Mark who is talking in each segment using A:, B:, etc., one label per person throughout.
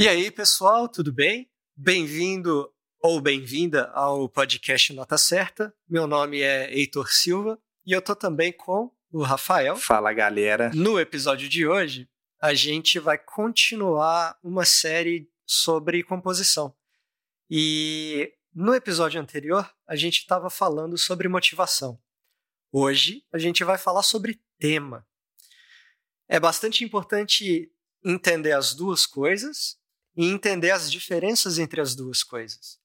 A: E aí, pessoal, tudo bem? Bem-vindo ou bem-vinda ao podcast Nota Certa. Meu nome é Heitor Silva e eu tô também com o Rafael.
B: Fala, galera.
A: No episódio de hoje, a gente vai continuar uma série sobre composição. E no episódio anterior, a gente estava falando sobre motivação. Hoje, a gente vai falar sobre tema. É bastante importante entender as duas coisas e entender as diferenças entre as duas coisas.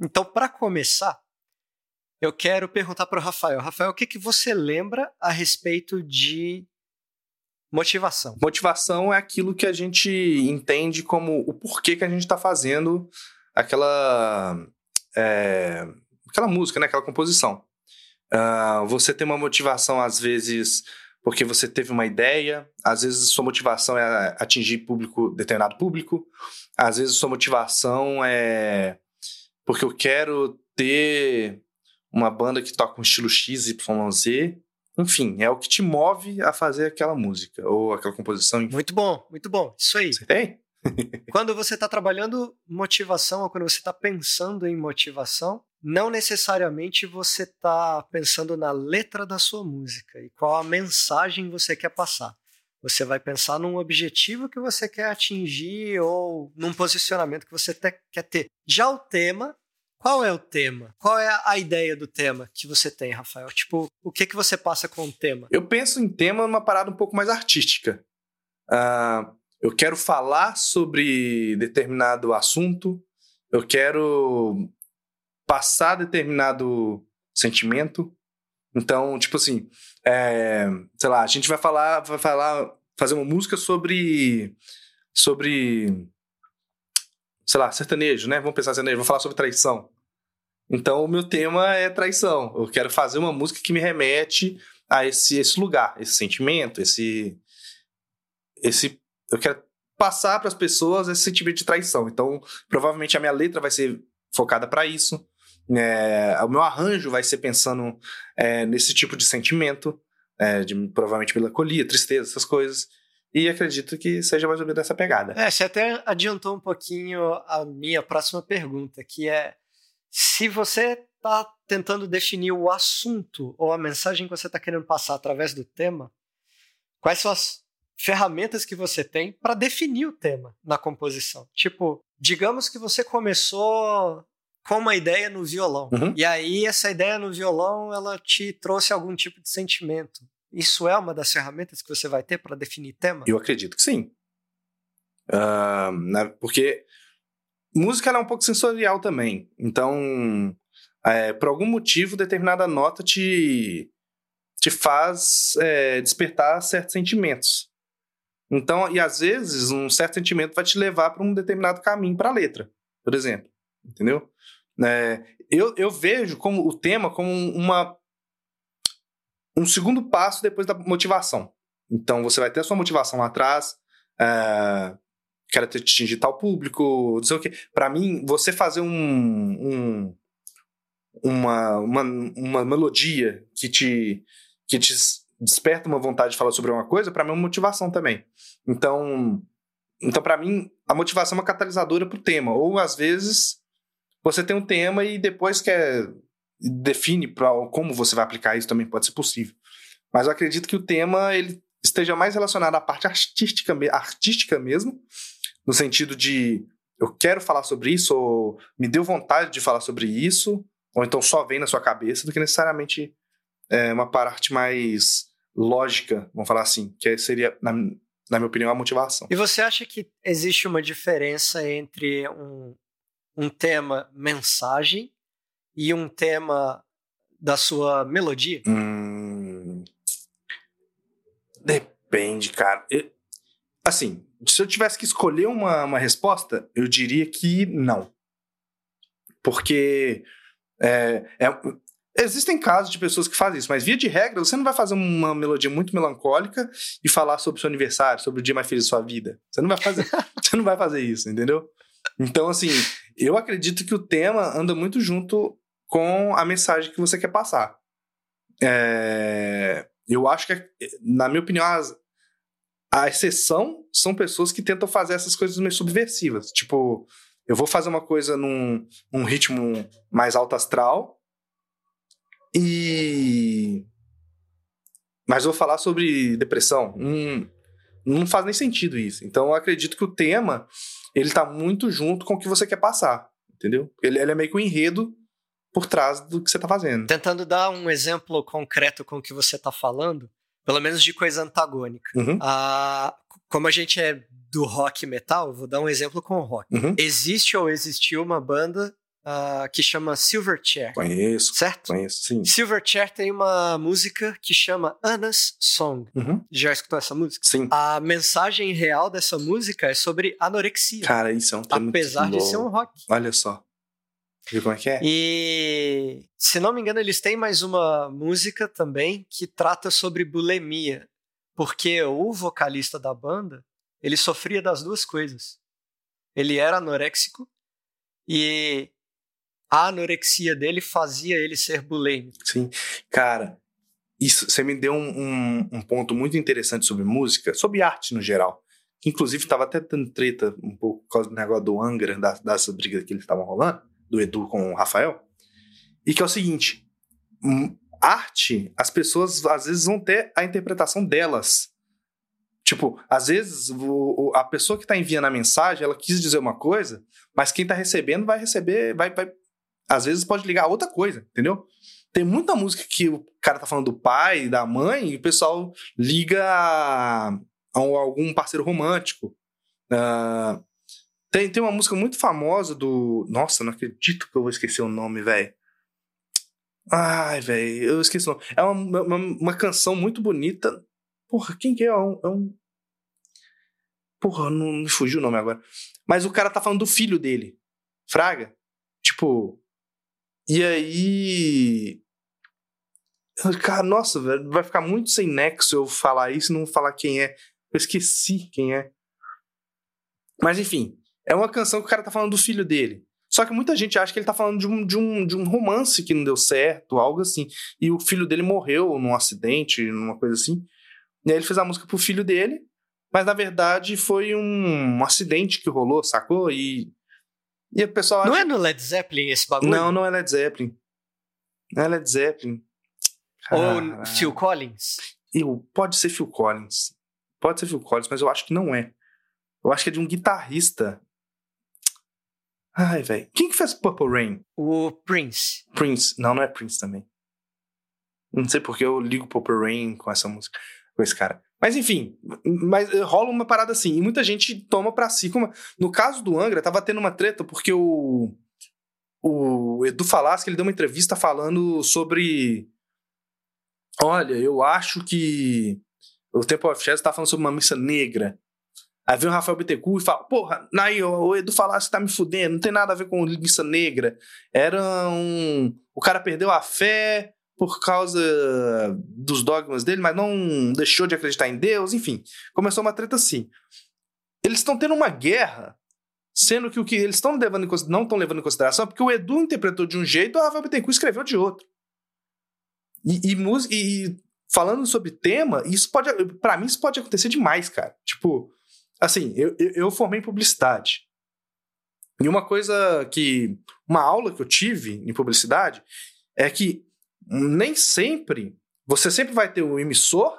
A: Então, para começar, eu quero perguntar para o Rafael. Rafael, o que, que você lembra a respeito de motivação?
B: Motivação é aquilo que a gente entende como o porquê que a gente está fazendo aquela, é, aquela música, né? aquela composição. Uh, você tem uma motivação, às vezes, porque você teve uma ideia, às vezes sua motivação é atingir público, determinado público, às vezes sua motivação é porque eu quero ter uma banda que toca um estilo X, Y, Z. Enfim, é o que te move a fazer aquela música ou aquela composição.
A: Muito bom, muito bom. Isso aí.
B: Você tem?
A: quando você está trabalhando motivação ou quando você está pensando em motivação, não necessariamente você está pensando na letra da sua música e qual a mensagem você quer passar. Você vai pensar num objetivo que você quer atingir ou num posicionamento que você te, quer ter. Já o tema, qual é o tema? Qual é a ideia do tema que você tem, Rafael? Tipo, o que, que você passa com o tema?
B: Eu penso em tema numa parada um pouco mais artística. Uh, eu quero falar sobre determinado assunto, eu quero passar determinado sentimento. Então, tipo assim, é, sei lá, a gente vai falar, vai falar, fazer uma música sobre, sobre, sei lá, sertanejo, né? Vamos pensar sertanejo, vou falar sobre traição. Então, o meu tema é traição. Eu quero fazer uma música que me remete a esse, esse lugar, esse sentimento, esse, esse, eu quero passar para as pessoas esse sentimento de traição. Então, provavelmente a minha letra vai ser focada para isso. É, o meu arranjo vai ser pensando é, nesse tipo de sentimento, é, de provavelmente melancolia, tristeza, essas coisas. E acredito que seja mais ou menos dessa pegada.
A: É, você até adiantou um pouquinho a minha próxima pergunta, que é se você está tentando definir o assunto ou a mensagem que você está querendo passar através do tema, quais são as ferramentas que você tem para definir o tema na composição? Tipo, digamos que você começou com uma ideia no violão. Uhum. E aí essa ideia no violão, ela te trouxe algum tipo de sentimento. Isso é uma das ferramentas que você vai ter para definir tema?
B: Eu acredito que sim. Uh, né, porque música é um pouco sensorial também. Então, é, por algum motivo, determinada nota te, te faz é, despertar certos sentimentos. Então, e às vezes, um certo sentimento vai te levar para um determinado caminho para a letra, por exemplo. Entendeu? É, eu, eu vejo como o tema como uma um segundo passo depois da motivação. Então você vai ter a sua motivação lá atrás, é, quero atingir tal público, não sei o quê. Para mim, você fazer um, um, uma, uma, uma melodia que te, que te desperta uma vontade de falar sobre uma coisa, para mim é uma motivação também. Então, então para mim, a motivação é uma catalisadora pro tema. Ou às vezes você tem um tema e depois quer define para como você vai aplicar isso também pode ser possível. Mas eu acredito que o tema ele esteja mais relacionado à parte artística, artística mesmo, no sentido de eu quero falar sobre isso, ou me deu vontade de falar sobre isso, ou então só vem na sua cabeça, do que necessariamente é, uma parte mais lógica, vamos falar assim, que seria, na, na minha opinião, a motivação.
A: E você acha que existe uma diferença entre um, um tema mensagem e um tema da sua melodia?
B: Hum, depende, cara. Eu, assim, se eu tivesse que escolher uma, uma resposta, eu diria que não. Porque é, é, existem casos de pessoas que fazem isso, mas via de regra, você não vai fazer uma melodia muito melancólica e falar sobre o seu aniversário, sobre o dia mais feliz da sua vida. Você não vai fazer, você não vai fazer isso, entendeu? Então, assim, eu acredito que o tema anda muito junto com a mensagem que você quer passar. É... Eu acho que, na minha opinião, as, A exceção são pessoas que tentam fazer essas coisas meio subversivas. Tipo, eu vou fazer uma coisa num, num ritmo mais alto astral e. Mas vou falar sobre depressão. Hum, não faz nem sentido isso. Então eu acredito que o tema ele tá muito junto com o que você quer passar, entendeu? Ele, ele é meio que um enredo por trás do que você tá fazendo.
A: Tentando dar um exemplo concreto com o que você tá falando, pelo menos de coisa antagônica.
B: Uhum.
A: Ah, como a gente é do rock metal, vou dar um exemplo com o rock.
B: Uhum.
A: Existe ou existiu uma banda uh, que chama Silverchair.
B: Conheço.
A: Certo?
B: Conheço, sim.
A: Silverchair tem uma música que chama Anna's Song.
B: Uhum.
A: Já escutou essa música?
B: Sim.
A: A mensagem real dessa música é sobre anorexia.
B: Cara, isso é um tema
A: Apesar de ser um rock.
B: Olha só. Viu como é que é?
A: E, se não me engano, eles têm mais uma música também que trata sobre bulimia. Porque o vocalista da banda, ele sofria das duas coisas. Ele era anoréxico e a anorexia dele fazia ele ser bulêmico.
B: Sim. Cara, isso, você me deu um, um, um, ponto muito interessante sobre música, sobre arte no geral. Que inclusive estava até dando treta um pouco por causa do negócio do Angra, das, dessas brigas que eles estavam rolando, do Edu com o Rafael. E que é o seguinte: hum, arte, as pessoas às vezes vão ter a interpretação delas. Tipo, às vezes o, a pessoa que está enviando a mensagem, ela quis dizer uma coisa, mas quem está recebendo vai receber, vai, vai às vezes pode ligar a outra coisa, entendeu? Tem muita música que o cara tá falando do pai, da mãe, e o pessoal liga a, a algum parceiro romântico. Uh, tem, tem uma música muito famosa do. Nossa, não acredito que eu vou esquecer o nome, velho. Ai, velho, eu esqueci o nome. É uma, uma, uma, canção muito bonita. Porra, quem que é? É um. É um... Porra, não me fugiu o nome agora. Mas o cara tá falando do filho dele. Fraga. Tipo, e aí. Cara, nossa, velho, vai ficar muito sem nexo eu falar isso e não falar quem é. Eu esqueci quem é. Mas enfim, é uma canção que o cara tá falando do filho dele. Só que muita gente acha que ele tá falando de um, de um, de um romance que não deu certo, algo assim. E o filho dele morreu num acidente, numa coisa assim. E aí ele fez a música pro filho dele, mas na verdade foi um, um acidente que rolou, sacou? E e o pessoal
A: Não é no Led Zeppelin esse bagulho?
B: Não, não é Led Zeppelin. Não é Led Zeppelin.
A: Ou Phil Collins?
B: Eu, pode ser Phil Collins. Pode ser Phil Collins, mas eu acho que não é. Eu acho que é de um guitarrista. Ai, velho. Quem que fez Purple Rain?
A: O Prince.
B: Prince. Não, não é Prince também. Não sei porque eu ligo Purple Rain com essa música, com esse cara. Mas enfim, mas eh, rola uma parada assim. E muita gente toma pra si. Como... No caso do Angra, tava tendo uma treta porque o. O Edu Falaschi, ele deu uma entrevista falando sobre. Olha, eu acho que. O Temple of Shadows tá falando sobre uma missa negra. Aí vem o Rafael Bittencourt e fala: Porra, aí o Edu Falaschi tá me fudendo, não tem nada a ver com missa negra. Era um. O cara perdeu a fé, por causa dos dogmas dele, mas não deixou de acreditar em Deus, enfim. Começou uma treta assim. Eles estão tendo uma guerra, sendo que o que eles estão levando não estão levando em consideração, porque o Edu interpretou de um jeito, o Rafael Bittencourt escreveu de outro. E, e, e falando sobre tema, isso pode, para mim, isso pode acontecer demais, cara. Tipo, assim, eu, eu, eu formei em publicidade. E uma coisa que. Uma aula que eu tive em publicidade é que nem sempre você sempre vai ter o emissor,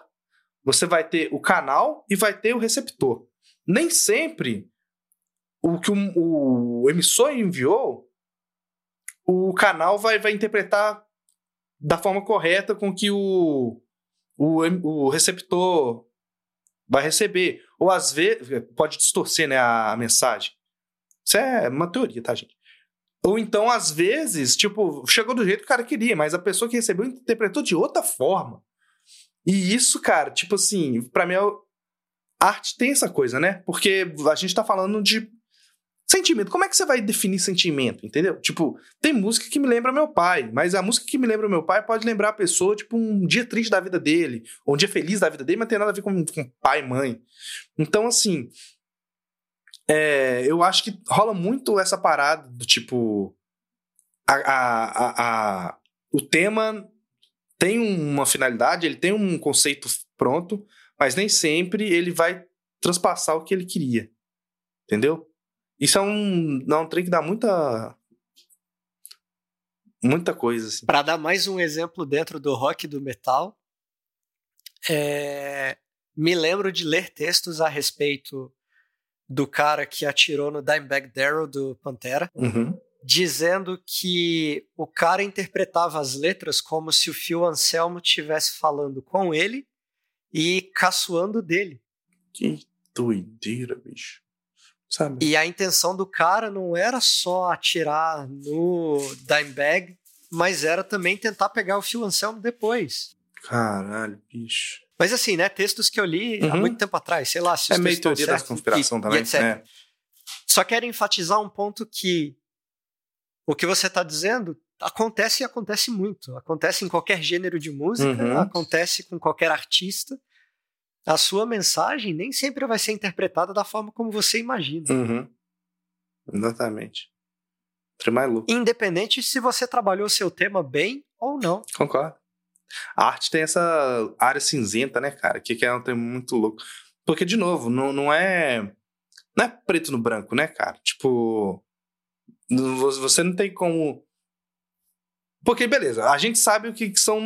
B: você vai ter o canal e vai ter o receptor. Nem sempre o que o, o emissor enviou, o canal vai, vai interpretar da forma correta com que o, o, o receptor vai receber. Ou às vezes pode distorcer né, a, mensagem. Isso é uma teoria, tá, gente? Ou então, às vezes, tipo, chegou do jeito que o cara queria, mas a pessoa que recebeu interpretou de outra forma. E isso, cara, tipo assim, pra mim, a é arte tem essa coisa, né? Porque a gente tá falando de sentimento. Como é que você vai definir sentimento, entendeu? Tipo, tem música que me lembra meu pai, mas a música que me lembra meu pai pode lembrar a pessoa, tipo, um dia triste da vida dele, ou um dia feliz da vida dele, mas tem nada a ver com, com pai e mãe. Então, assim, é, eu acho que rola muito essa parada do tipo. A, a, a, o tema tem uma finalidade, ele tem um conceito pronto, mas nem sempre ele vai transpassar o que ele queria. Entendeu? Isso é um, é um trem que dá muita. Muita coisa, assim.
A: Pra dar mais um exemplo dentro do rock e do metal, é... me lembro de ler textos a respeito do cara que atirou no Dimebag Darrell do Pantera,
B: uhum.
A: dizendo que o cara interpretava as letras como se o Phil Anselmo estivesse falando com ele e caçoando dele.
B: Que doideira, bicho. Sabe?
A: E a intenção do cara não era só atirar no Dimebag, mas era também tentar pegar o Phil Anselmo depois.
B: Caralho, bicho.
A: Mas assim, né? Textos que eu li uhum. há muito tempo atrás, sei lá. Se
B: é meio teoria da conspiração e, também. E é.
A: Só quero enfatizar um ponto que o que você está dizendo acontece e acontece muito. Acontece em qualquer gênero de música, uhum. acontece com qualquer artista. A sua mensagem nem sempre vai ser interpretada da forma como você imagina.
B: Uhum. Exatamente.
A: Independente se você trabalhou seu tema bem ou não.
B: Concordo. A arte tem essa área cinzenta, né, cara? Que, que é um termo muito louco. Porque, de novo, não, não é. Não é preto no branco, né, cara? Tipo. Você não tem como. Porque, beleza, a gente sabe o que são.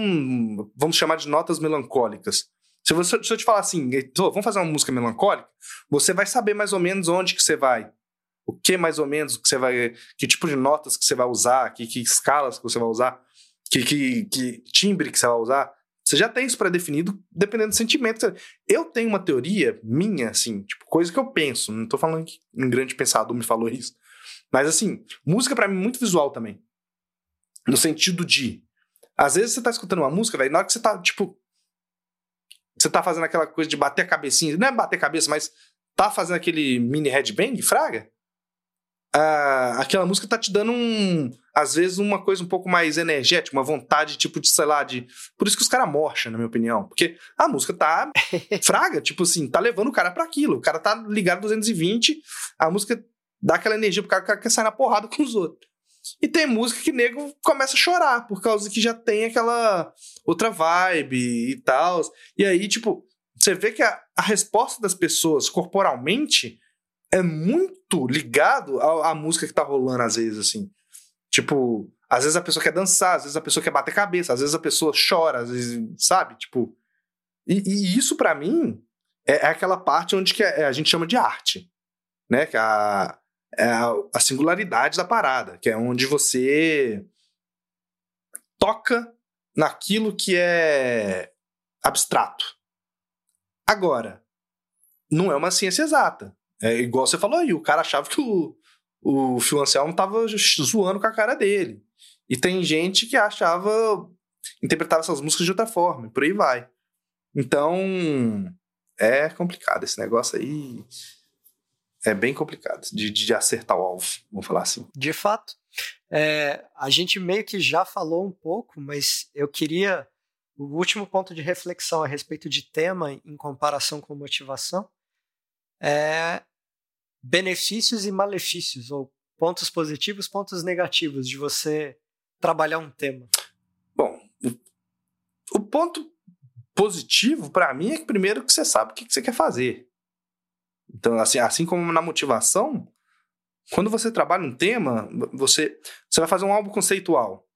B: Vamos chamar de notas melancólicas. Se, você, se eu te falar assim, vamos fazer uma música melancólica, você vai saber mais ou menos onde que você vai. O que mais ou menos que você vai. Que tipo de notas que você vai usar, que, que escalas que você vai usar que, que, que timbre que você vai usar, você já tem isso pré-definido dependendo do sentimento. Eu tenho uma teoria minha, assim, tipo, coisa que eu penso. Não tô falando que um grande pensador me falou isso. Mas, assim, música para mim é muito visual também. No sentido de. Às vezes você tá escutando uma música, velho, na hora que você tá, tipo. Você tá fazendo aquela coisa de bater a cabecinha. Não é bater a cabeça, mas tá fazendo aquele mini headbang, fraga ah, aquela música tá te dando um. Às vezes, uma coisa um pouco mais energética, uma vontade, tipo, de, sei lá, de. Por isso que os caras morcham, na minha opinião. Porque a música tá fraga, tipo assim, tá levando o cara para aquilo. O cara tá ligado 220, a música dá aquela energia pro cara, o cara quer sair na porrada com os outros. E tem música que nego começa a chorar, por causa que já tem aquela outra vibe e tal. E aí, tipo, você vê que a, a resposta das pessoas corporalmente é muito ligado à, à, música que tá rolando, às vezes, assim. Tipo, às vezes a pessoa quer dançar, às vezes a pessoa quer bater cabeça, às vezes a pessoa chora, às vezes, sabe? Tipo. E, e isso, para mim, é, é, aquela parte onde que é, a gente chama de arte, né? Que é a, é a, a singularidade da parada, que é onde você toca naquilo que é abstrato. Agora, não é uma ciência exata. É igual você falou aí, o cara achava que o, o Phil Anselmo tava zoando com a cara dele. E tem gente que achava, interpretava essas músicas de outra forma, e por aí vai. Então, é complicado esse negócio aí. É bem complicado de, de acertar o alvo, vamos falar assim.
A: De fato. É, a gente meio que já falou um pouco, mas eu queria. O último ponto de reflexão a respeito de tema em comparação com motivação é benefícios e malefícios, ou pontos positivos, pontos negativos de você trabalhar um tema?
B: Bom, o ponto positivo para mim é que primeiro que você sabe o que você quer fazer. Então, assim, assim como na motivação, quando você trabalha um tema, você, você vai fazer um álbum conceitual.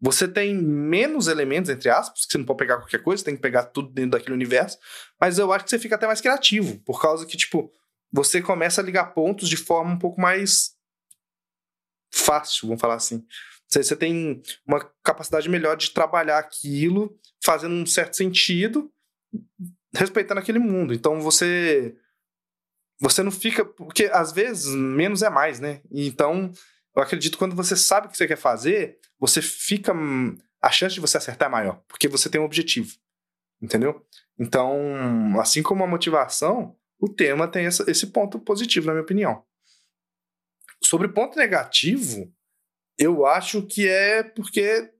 B: Você tem menos elementos, entre aspas, que você não pode pegar qualquer coisa, você tem que pegar tudo dentro daquele universo, mas eu acho que você fica até mais criativo, por causa que, tipo, você começa a ligar pontos de forma um pouco mais fácil, vamos falar assim. Você, tem uma capacidade melhor de trabalhar aquilo, fazendo um certo sentido, respeitando aquele mundo. Então você você não fica porque às vezes menos é mais, né? Então eu acredito que quando você sabe o que você quer fazer, você fica a chance de você acertar é maior, porque você tem um objetivo. Entendeu? Então, assim como a motivação, o tema tem essa, esse ponto positivo, na minha opinião. Sobre ponto negativo, eu acho que é porque.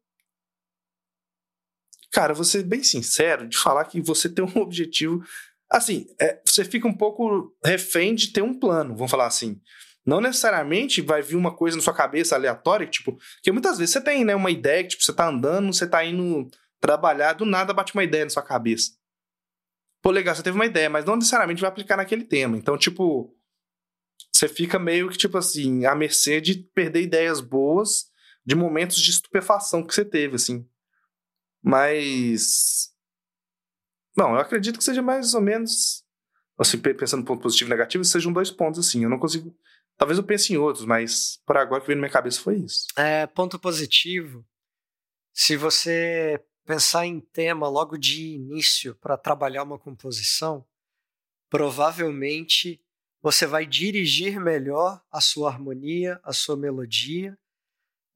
B: Cara, vou ser bem sincero de falar que você tem um objetivo. Assim, é, você fica um pouco refém de ter um plano, vamos falar assim. Não necessariamente vai vir uma coisa na sua cabeça aleatória, tipo, porque muitas vezes você tem, né, uma ideia que tipo, você tá andando, você tá indo trabalhar, do nada bate uma ideia na sua cabeça. Pô, legal, você teve uma ideia, mas não necessariamente vai aplicar naquele tema. Então, tipo, você fica meio que, tipo assim, à mercê de perder ideias boas de momentos de estupefação que você teve, assim. Mas. Bom, eu acredito que seja mais ou menos. Assim, pensando no ponto positivo e negativo, sejam dois pontos, assim. Eu não consigo. Talvez eu pense em outros, mas por agora que veio na minha cabeça foi isso.
A: É, ponto positivo. Se você pensar em tema logo de início para trabalhar uma composição, provavelmente você vai dirigir melhor a sua harmonia, a sua melodia.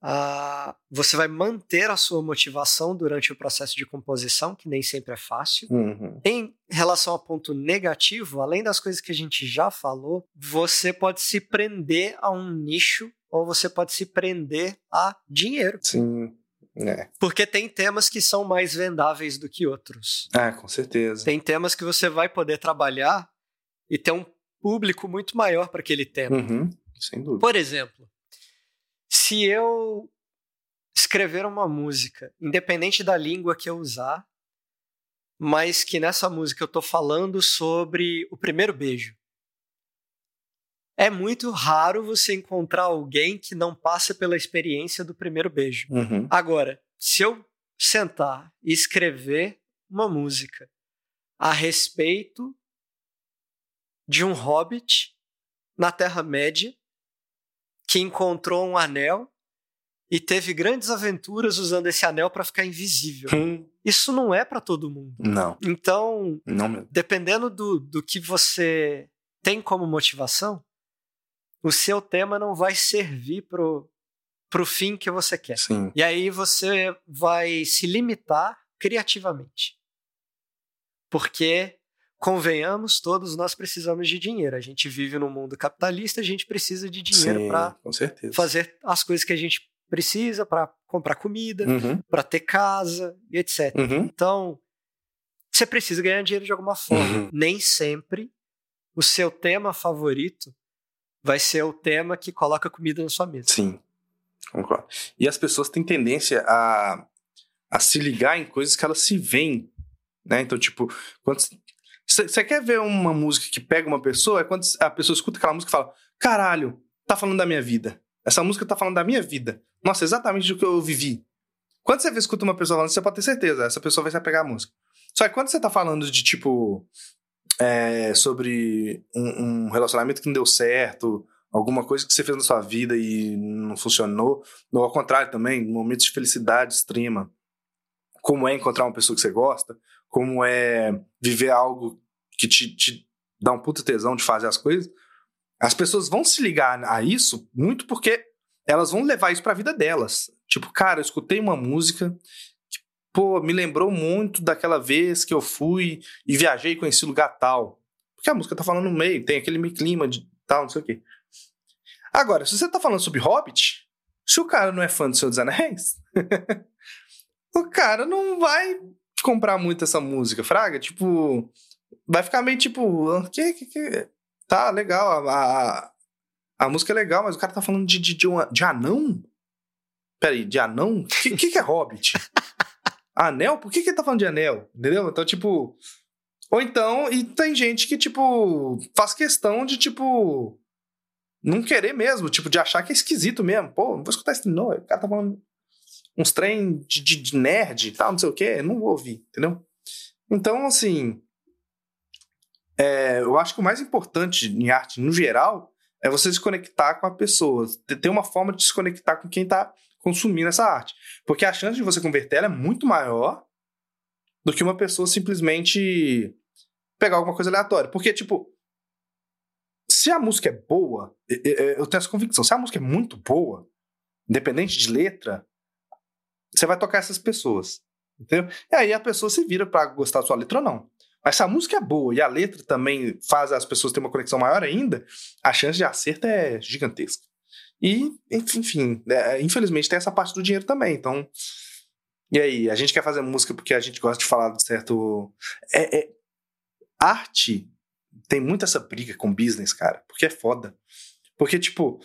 A: Uh, você vai manter a sua motivação durante o processo de composição, que nem sempre é fácil.
B: Uhum.
A: Em relação ao ponto negativo, além das coisas que a gente já falou, você pode se prender a um nicho ou você pode se prender a dinheiro.
B: Sim. É.
A: Porque tem temas que são mais vendáveis do que outros.
B: É, com certeza.
A: Tem temas que você vai poder trabalhar e ter um público muito maior para aquele tema.
B: Uhum, sem dúvida.
A: Por exemplo, se eu escrever uma música, independente da língua que eu usar, mas que nessa música eu estou falando sobre o primeiro beijo. É muito raro você encontrar alguém que não passa pela experiência do primeiro beijo.
B: Uhum.
A: Agora, se eu sentar e escrever uma música a respeito de um hobbit na Terra-média que encontrou um anel e teve grandes aventuras usando esse anel para ficar invisível.
B: Hum.
A: Isso não é para todo mundo.
B: Não.
A: Então,
B: não
A: dependendo do, do que você tem como motivação, o seu tema não vai servir pro, pro fim que você quer.
B: Sim.
A: E aí você vai se limitar criativamente. Porque, convenhamos, todos nós precisamos de dinheiro. A gente vive num mundo capitalista, a gente precisa de dinheiro para fazer as coisas que a gente precisa, para comprar comida,
B: uhum.
A: para ter casa e etc.
B: Uhum.
A: Então, você precisa ganhar dinheiro de alguma forma.
B: Uhum.
A: Nem sempre o seu tema favorito vai ser o tema que coloca comida na sua mesa.
B: Sim, concordo. E as pessoas têm tendência a, a se ligar em coisas que elas se veem, né? Então, tipo, quando você quer ver uma música que pega uma pessoa, é quando a pessoa escuta aquela música e fala: caralho, tá falando da minha vida. Essa música tá falando da minha vida. Nossa, exatamente do que eu vivi. Quando você escuta uma pessoa falando, você pode ter certeza, essa pessoa vai se apegar à música. Só que quando você tá falando de, tipo, é, sobre um, um, relacionamento que não deu certo, alguma coisa que você fez na sua vida e não funcionou, ou ao contrário também, momentos de felicidade extrema, como é encontrar uma pessoa que você gosta, como é viver algo que te, te dá um puta tesão de fazer as coisas, as pessoas vão se ligar a isso muito porque elas vão levar isso para a vida delas. Tipo, cara, eu escutei uma música pô, me lembrou muito daquela vez que eu fui e viajei e conheci lugar tal. Porque a música tá falando no meio, tem aquele clima de tal, não sei o quê. Agora, se você tá falando sobre Hobbit, se o cara não é fã do Senhor dos Anéis, o cara não vai comprar muito essa música, fraga. Tipo, vai ficar meio tipo, que, que, que? tá legal, a, a, a, música é legal, mas o cara tá falando de, de, de, uma, de anão? Peraí, de anão? O que, que, que é Hobbit? Anel? Por que, que ele tá falando de anel? Entendeu? Então, tipo. Ou então, e tem gente que, tipo, faz questão de, tipo. Não querer mesmo, tipo, de achar que é esquisito mesmo. Pô, não vou escutar isso, não. O cara tá falando uns trem de, de, de nerd e tal, não sei o quê. Não vou ouvir, entendeu? Então, assim. É, eu acho que o mais importante em arte, no geral, é você se conectar com a pessoa. Ter uma forma de se conectar com quem tá consumindo essa arte. Porque a chance de você converter ela é muito maior do que uma pessoa simplesmente pegar alguma coisa aleatória. Porque, tipo, se a música é boa, eu tenho essa convicção, se a música é muito boa, independente de letra, você vai tocar essas pessoas. Entendeu? E aí a pessoa se vira para gostar da sua letra ou não. Mas se a música é boa e a letra também faz as pessoas terem uma conexão maior ainda, a chance de acerto é gigantesca. E, enfim, é, infelizmente tem essa parte do dinheiro também. Então, e aí? A gente quer fazer música porque a gente gosta de falar de certo. É, é... Arte tem muito essa briga com business, cara, porque é foda. Porque, tipo,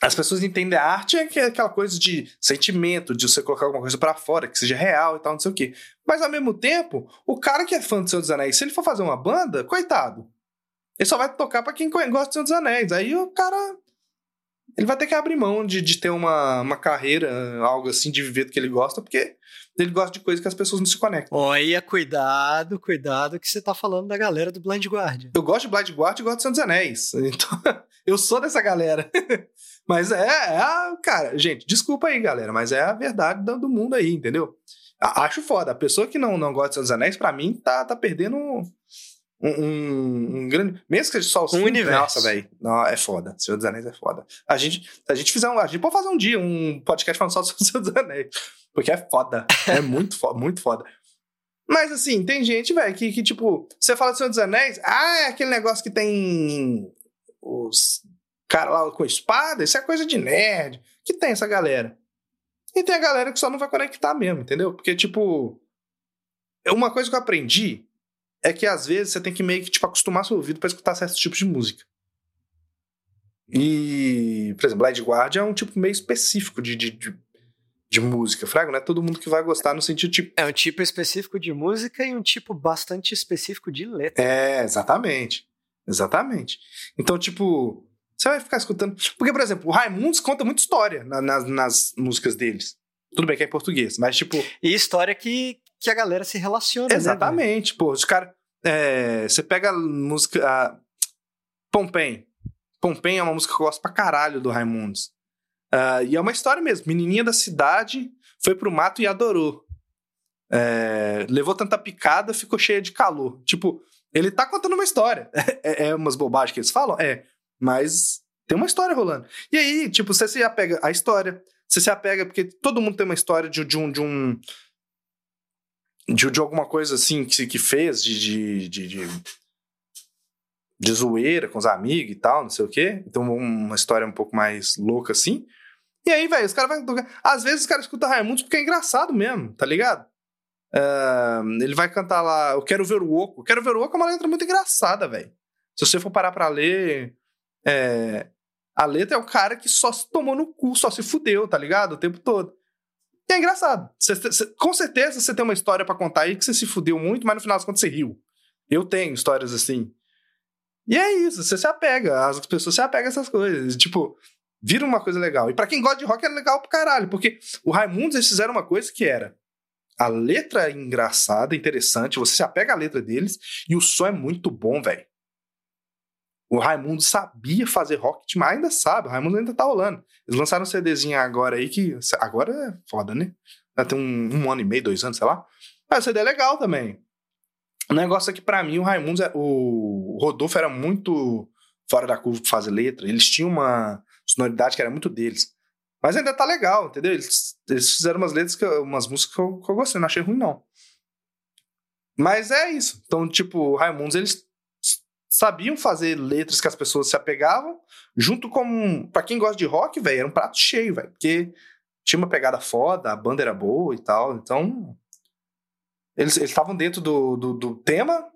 B: as pessoas entendem a arte é, aquela coisa de sentimento, de você colocar alguma coisa para fora, que seja real e tal, não sei o quê. Mas ao mesmo tempo, o cara que é fã do Senhor dos Anéis, se ele for fazer uma banda, coitado. Ele só vai tocar para quem gosta do Senhor dos Anéis. Aí o cara. Ele vai ter que abrir mão de, de ter uma, uma carreira, algo assim, de viver do que ele gosta, porque ele gosta de coisas que as pessoas não se conectam.
A: Olha, cuidado, cuidado, que você tá falando da galera do Blind Guardian.
B: Eu gosto de Blind Guardian e gosto de Senhor dos Anéis. Então, eu sou dessa galera. mas é, é a, cara, gente, desculpa aí, galera, mas é a verdade do mundo aí, entendeu? Acho foda. A pessoa que não, não gosta de Senhor dos Anéis, pra mim, tá, tá perdendo um, um, um, grande. Mesmo que só os
A: um universo.
B: Nossa, velho. É foda. Senhor dos Anéis é foda. A gente, a gente fizer um. A gente pode fazer um dia um podcast falando só sobre o Senhor dos Anéis. Porque é foda. É muito foda, muito foda. Mas assim, tem gente, velho, que, que tipo, você fala do Senhor dos Anéis, ah, é aquele negócio que tem os caras lá com espada, isso é coisa de nerd. Que tem essa galera. E tem a galera que só não vai conectar mesmo, entendeu? Porque, tipo, uma coisa que eu aprendi é que às vezes você tem que meio que tipo, acostumar seu ouvido para escutar certos tipos de música. E, por exemplo, Blind Guardian é um tipo meio específico de, de, de, de música, frago, não é todo mundo que vai gostar no sentido tipo.
A: É um tipo específico de música e um tipo bastante específico de letra.
B: É, exatamente. Exatamente. Então, tipo, você vai ficar escutando. Porque, por exemplo, o Raimundos conta muita história na, nas, nas músicas deles. Tudo bem que é em português, mas tipo.
A: E história que, que a galera se relaciona. né,
B: Exatamente, né, pô. Os caras. É, você pega a música. A Pompem. Pompem é uma música que eu gosto pra caralho do Raimundos. Uh, e é uma história mesmo. Menininha da cidade foi pro mato e adorou. É, levou tanta picada, ficou cheia de calor. Tipo, ele tá contando uma história. É, é umas bobagens que eles falam? É. Mas tem uma história rolando. E aí, tipo, você se apega à história. Você se apega, porque todo mundo tem uma história de, de um. De, um de, de alguma coisa assim que, que fez, de, de, de, de, zoeira com os amigos e tal, não sei o quê. Então, uma história um pouco mais louca assim. E aí, velho, os caras vão. Às vezes os caras escutam Raimundos porque é engraçado mesmo, tá ligado? Uh, ele vai cantar lá, Eu Quero Ver o Oco. Eu Quero Ver o Oco é uma letra muito engraçada, velho. Se você for parar pra ler, é, a letra é o cara que só se tomou no cu, só se fudeu, tá ligado? O tempo todo. É engraçado. Cê, cê, com certeza você tem uma história para contar aí que você se fudeu muito, mas no final das contas você riu. Eu tenho histórias assim. E é isso, você se apega, as pessoas se apegam a essas coisas. Tipo, vira uma coisa legal. E para quem gosta de rock é legal pro caralho, porque o Raimundos eles fizeram uma coisa que era a letra é engraçada, interessante, você se apega à letra deles e o som é muito bom, velho. O Raimundo sabia fazer rock, mas ainda sabe, o Raimundo ainda tá rolando. Eles lançaram um CDzinho agora aí que. Agora é foda, né? Já tem um, um ano e meio, dois anos, sei lá. Mas o CD é legal também. O negócio é que, pra mim, o Raimundo, o Rodolfo era muito fora da curva pra fazer letra. Eles tinham uma sonoridade que era muito deles. Mas ainda tá legal, entendeu? Eles, eles fizeram umas letras, umas músicas que eu, que eu gostei, não achei ruim, não. Mas é isso. Então, tipo, o Raimundos, eles sabiam fazer letras que as pessoas se apegavam, junto com. para quem gosta de rock, velho, era um prato cheio, velho. Porque tinha uma pegada foda, a banda era boa e tal. Então. Eles estavam dentro do, do, do tema.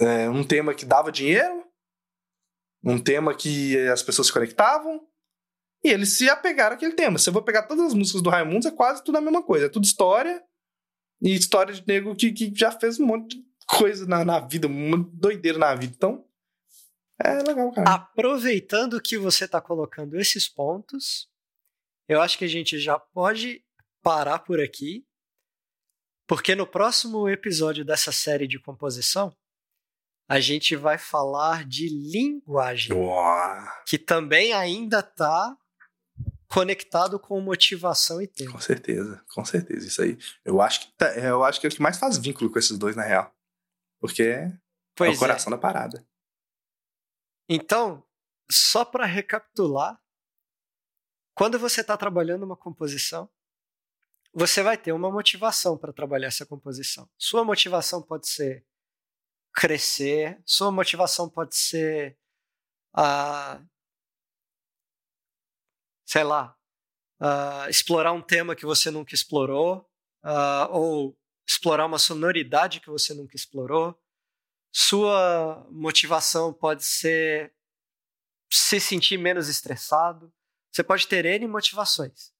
B: É, um tema que dava dinheiro. Um tema que as pessoas se conectavam. E eles se apegaram àquele tema. Se eu vou pegar todas as músicas do Raimundos, é quase tudo a mesma coisa. É tudo história. E história de nego que, que já fez um monte de coisa na, na vida, uma doideira na vida. Então, é legal, cara.
A: Aproveitando que você está colocando esses pontos, eu acho que a gente já pode parar por aqui, porque no próximo episódio dessa série de composição, a gente vai falar de linguagem,
B: Uau.
A: que também ainda está conectado com motivação e tempo.
B: Com certeza, com certeza. Isso aí, eu acho que tá, eu acho que é o que mais faz vínculo com esses dois na real. Porque pois é o é. coração é. da parada.
A: Então, só para recapitular, quando você está trabalhando uma composição, você vai ter uma motivação para trabalhar essa composição. Sua motivação pode ser crescer, sua motivação pode ser a uh, sei lá, uh, explorar um tema que você nunca explorou, uh, ou explorar uma sonoridade que você nunca explorou. Sua motivação pode ser se sentir menos estressado. Você pode ter N motivações.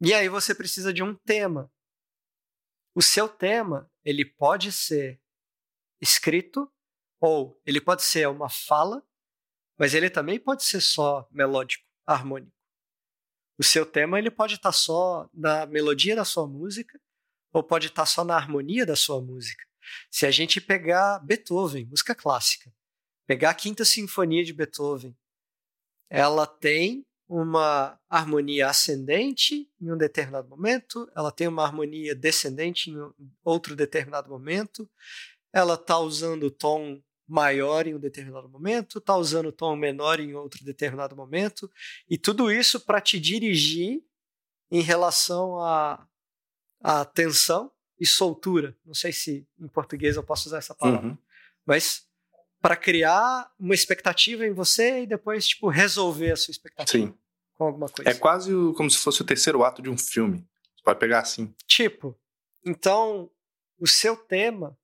A: E aí você precisa de um tema. O seu tema, ele pode ser escrito ou ele pode ser uma fala, mas ele também pode ser só melódico, harmônico. O seu tema ele pode estar só na melodia da sua música ou pode estar só na harmonia da sua música. Se a gente pegar Beethoven, música clássica, pegar a Quinta Sinfonia de Beethoven, ela tem uma harmonia ascendente em um determinado momento, ela tem uma harmonia descendente em outro determinado momento, ela está usando o tom maior em um determinado momento, está usando o tom menor em outro determinado momento, e tudo isso para te dirigir em relação a, a tensão e soltura. Não sei se em português eu posso usar essa palavra, uhum. mas para criar uma expectativa em você e depois tipo resolver a sua expectativa. Sim com alguma coisa.
B: É quase como se fosse o terceiro ato de um filme. Você pode pegar assim.
A: Tipo, então o seu tema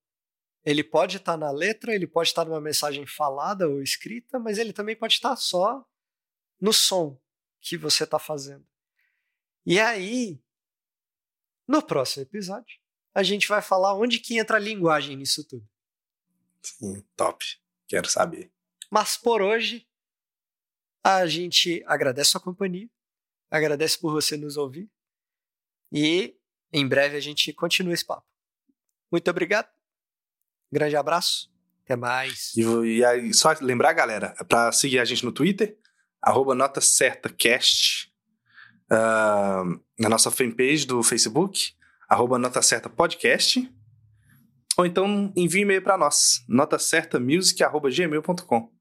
A: ele pode estar tá na letra, ele pode estar tá numa mensagem falada ou escrita, mas ele também pode estar tá só no som que você está fazendo. E aí, no próximo episódio, a gente vai falar onde que entra a linguagem nisso tudo.
B: Sim, top. Quero saber.
A: Mas por hoje, a gente agradece a sua companhia, agradece por você nos ouvir e em breve a gente continua esse papo. Muito obrigado, grande abraço, até mais.
B: E, e aí, só lembrar, galera, para seguir a gente no Twitter, arroba nota certa cast, uh, na nossa fanpage do Facebook, arroba nota certa podcast, ou então envie e-mail para nós, notacertamusic.gmail.com.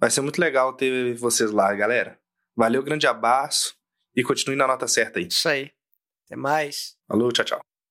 B: Vai ser muito legal ter vocês lá, galera. Valeu, grande abraço e continue na nota certa aí.
A: Isso aí. Até mais.
B: Falou, tchau, tchau.